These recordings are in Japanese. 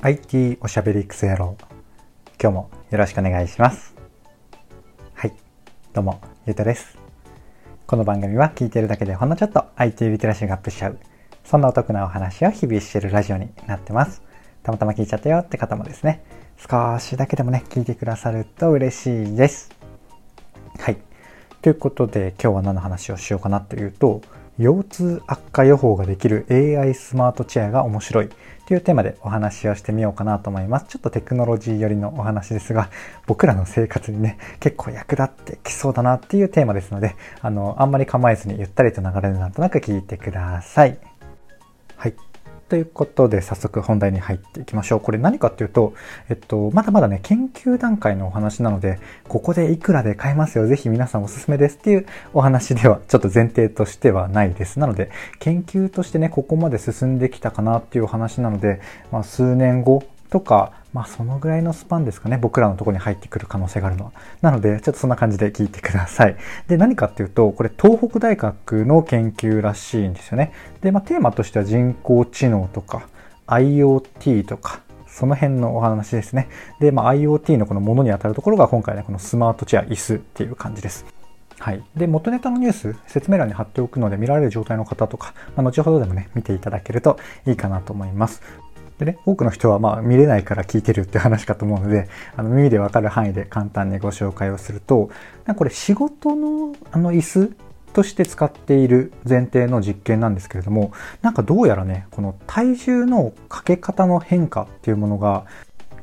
IT おしゃべりクソ野郎。今日もよろしくお願いします。はい。どうもゆうたです。この番組は聞いてるだけでほんのちょっと IT リテラシーがアップしちゃう。そんなお得なお話を日々してるラジオになってます。たまたま聞いちゃったよって方もですね。少しだけでもね聞いてくださると嬉しいです。はい。ということで今日は何の話をしようかなというと腰痛悪化予報ができる AI スマートチェアが面白いというテーマでお話をしてみようかなと思います。ちょっとテクノロジー寄りのお話ですが、僕らの生活にね、結構役立ってきそうだなっていうテーマですので、あの、あんまり構えずにゆったりと流れるなんとなく聞いてください。はい。ということで、早速本題に入っていきましょう。これ何かっていうと、えっと、まだまだね、研究段階のお話なので、ここでいくらで買えますよ。ぜひ皆さんおすすめですっていうお話では、ちょっと前提としてはないです。なので、研究としてね、ここまで進んできたかなっていうお話なので、まあ、数年後とか、まあそのぐらいのスパンですかね、僕らのとこに入ってくる可能性があるのは。なので、ちょっとそんな感じで聞いてください。で、何かっていうと、これ東北大学の研究らしいんですよね。で、まあテーマとしては人工知能とか IoT とか、その辺のお話ですね。で、まあ IoT のこのものに当たるところが今回ね、このスマートチェア、椅子っていう感じです。はい。で、元ネタのニュース、説明欄に貼っておくので、見られる状態の方とか、まあ、後ほどでもね、見ていただけるといいかなと思います。でね、多くの人はまあ見れないから聞いてるって話かと思うので、あの耳でわかる範囲で簡単にご紹介をすると、なこれ仕事のあの椅子として使っている前提の実験なんですけれども、なんかどうやらね、この体重のかけ方の変化っていうものが、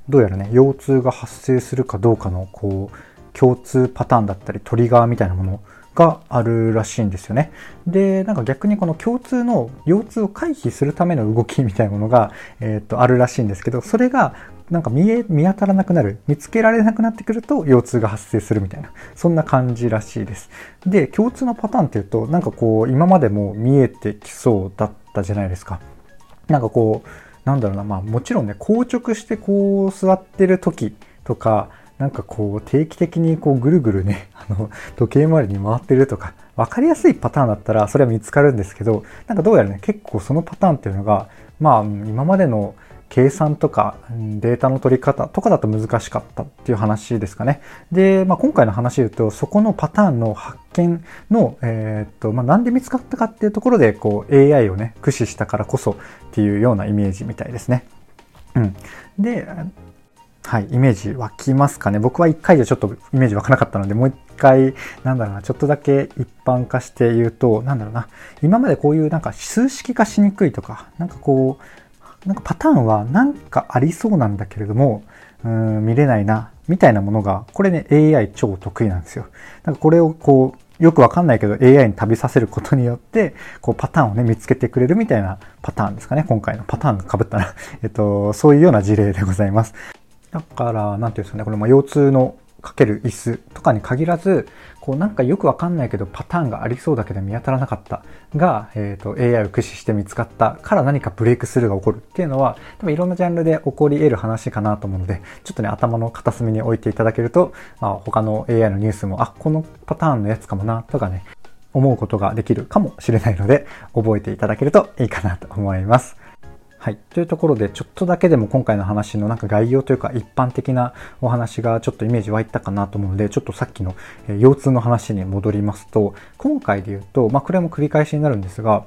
どうやらね、腰痛が発生するかどうかのこう、共通パターンだったりトリガーみたいなものがあるらしいんですよね。で、なんか逆にこの共通の腰痛を回避するための動きみたいなものが、えっ、と、あるらしいんですけど、それがなんか見え、見当たらなくなる、見つけられなくなってくると腰痛が発生するみたいな、そんな感じらしいです。で、共通のパターンっていうと、なんかこう、今までも見えてきそうだったじゃないですか。なんかこう、なんだろうな、まあもちろんね、硬直してこう座ってる時とか、なんかこう定期的にこうぐるぐるね、あの時計回りに回ってるとか、分かりやすいパターンだったらそれは見つかるんですけど、なんかどうやらね、結構そのパターンっていうのが、まあ今までの計算とかデータの取り方とかだと難しかったっていう話ですかね。で、まあ、今回の話で言うと、そこのパターンの発見の、えー、っと、まあ、なんで見つかったかっていうところで、こう AI をね、駆使したからこそっていうようなイメージみたいですね。うん。で、はい、イメージ湧きますかね。僕は一回じゃちょっとイメージ湧かなかったので、もう一回、なんだろうな、ちょっとだけ一般化して言うと、なんだろうな、今までこういうなんか数式化しにくいとか、なんかこう、なんかパターンはなんかありそうなんだけれども、うん、見れないな、みたいなものが、これね、AI 超得意なんですよ。なんかこれをこう、よくわかんないけど AI に旅させることによって、こうパターンをね、見つけてくれるみたいなパターンですかね。今回のパターンが被ったらえっと、そういうような事例でございます。だから、なんていうんですかね、これも腰痛のかける椅子とかに限らず、こうなんかよくわかんないけどパターンがありそうだけど見当たらなかったが、えっ、ー、と AI を駆使して見つかったから何かブレイクスルーが起こるっていうのは、多分いろんなジャンルで起こり得る話かなと思うので、ちょっとね、頭の片隅に置いていただけると、まあ、他の AI のニュースも、あ、このパターンのやつかもな、とかね、思うことができるかもしれないので、覚えていただけるといいかなと思います。はい。というところで、ちょっとだけでも今回の話のなんか概要というか一般的なお話がちょっとイメージ湧いたかなと思うので、ちょっとさっきの腰痛の話に戻りますと、今回で言うと、まあこれも繰り返しになるんですが、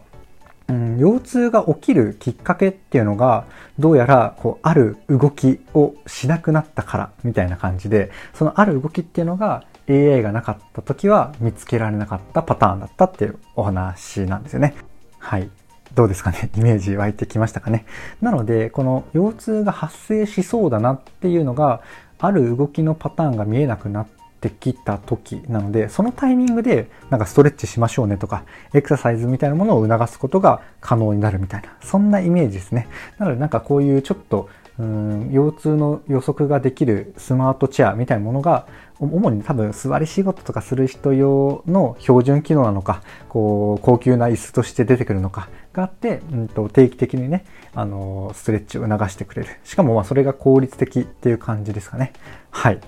うん、腰痛が起きるきっかけっていうのが、どうやら、こう、ある動きをしなくなったから、みたいな感じで、そのある動きっていうのが、AI がなかった時は見つけられなかったパターンだったっていうお話なんですよね。はい。どうですかね？イメージ湧いてきましたかね？なので、この腰痛が発生しそうだなっていうのが、ある動きのパターンが見えなくなってきた時なので、そのタイミングでなんかストレッチしましょうねとか、エクササイズみたいなものを促すことが可能になるみたいな、そんなイメージですね。なのでなんかこういうちょっとうん腰痛の予測ができるスマートチェアみたいなものが主に多分座り仕事とかする人用の標準機能なのかこう高級な椅子として出てくるのかがあって、うんと、定期的にねあのストレッチを促してくれる。しかもまあそれが効率的っていう感じですかね。はい。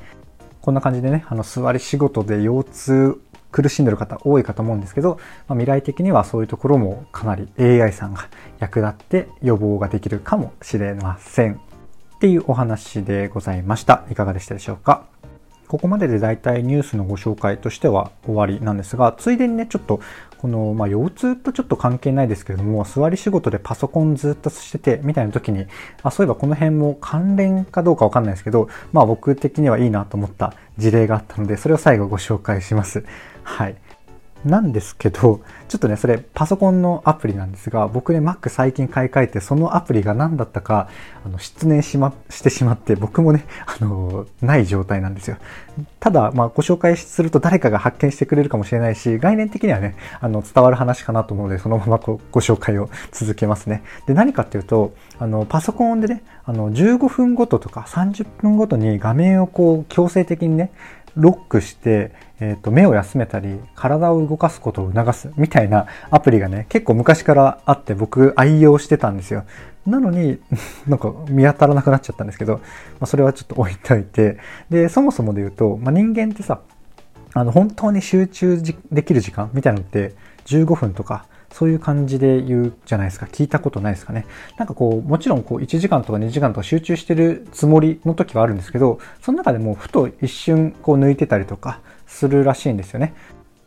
こんな感じでねあの座り仕事で腰痛苦しんでる方多いかと思うんですけど、まあ、未来的にはそういうところもかなり AI さんが役立って予防ができるかもしれません。っていうお話でございました。いかがでしたでしょうか？ここまでで大体ニュースのご紹介としては終わりなんですが、ついでにね、ちょっとこの、まあ、腰痛とちょっと関係ないですけれども、座り仕事でパソコンずっとしてて、みたいな時に、あ、そういえばこの辺も関連かどうかわかんないですけど、まあ僕的にはいいなと思った事例があったので、それを最後ご紹介します。はい。なんですけど、ちょっとね、それパソコンのアプリなんですが、僕ね、Mac 最近買い替えて、そのアプリが何だったか、あの、失念しま、してしまって、僕もね、あの、ない状態なんですよ。ただ、まあ、ご紹介すると誰かが発見してくれるかもしれないし、概念的にはね、あの、伝わる話かなと思うので、そのままごご紹介を続けますね。で、何かっていうと、あの、パソコンでね、あの、15分ごととか30分ごとに画面をこう、強制的にね、ロックして、えっ、ー、と、目を休めたり、体を動かすことを促すみたいなアプリがね、結構昔からあって僕愛用してたんですよ。なのに、なんか見当たらなくなっちゃったんですけど、まあ、それはちょっと置いといて、で、そもそもで言うと、まあ、人間ってさ、あの、本当に集中できる時間みたいなのって15分とかそういう感じで言うじゃないですか。聞いたことないですかね。なんかこう、もちろんこう1時間とか2時間とか集中してるつもりの時はあるんですけど、その中でもふと一瞬こう抜いてたりとかするらしいんですよね。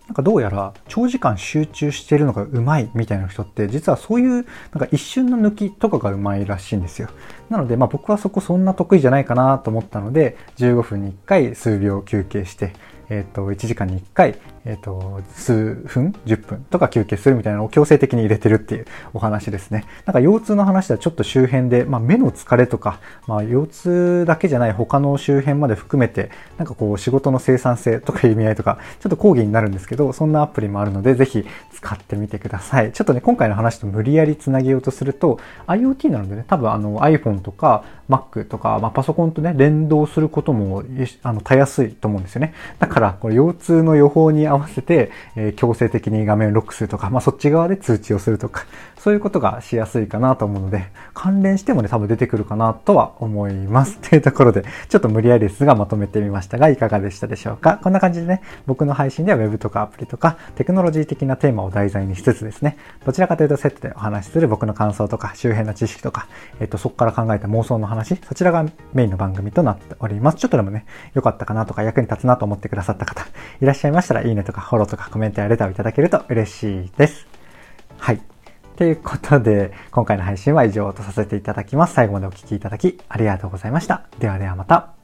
なんかどうやら長時間集中してるのがうまいみたいな人って実はそういうなんか一瞬の抜きとかがうまいらしいんですよ。なのでまあ僕はそこそんな得意じゃないかなと思ったので15分に1回数秒休憩してえっ、ー、と、1時間に1回、えっ、ー、と、数分 ?10 分とか休憩するみたいなのを強制的に入れてるっていうお話ですね。なんか腰痛の話ではちょっと周辺で、まあ目の疲れとか、まあ腰痛だけじゃない他の周辺まで含めて、なんかこう仕事の生産性とか意味合いとか、ちょっと講義になるんですけど、そんなアプリもあるので、ぜひ使ってみてください。ちょっとね、今回の話と無理やりつなげようとすると、IoT なのでね、多分あの iPhone とか Mac とか、まあパソコンとね、連動することも、あの、たやすいと思うんですよね。だから、これ腰痛の予報に合わせて、えー、強制的に画面をロックするとか、まあ、そっち側で通知をするとか、そういうことがしやすいかなと思うので、関連してもね、多分出てくるかなとは思います。というところで、ちょっと無理やりですがまとめてみましたが、いかがでしたでしょうか？こんな感じでね、僕の配信では Web とかアプリとか、テクノロジー的なテーマを題材にしつつですね、どちらかというとセットでお話しする僕の感想とか、周辺の知識とか、えっ、と、そこから考えた妄想のそちらがメインの番組となっております。ちょっとでもね、良かったかなとか役に立つなと思ってくださった方、いらっしゃいましたら、いいねとかフォローとかコメントやレターをいただけると嬉しいです。はい。ということで、今回の配信は以上とさせていただきます。最後までお聴きいただきありがとうございました。ではではまた。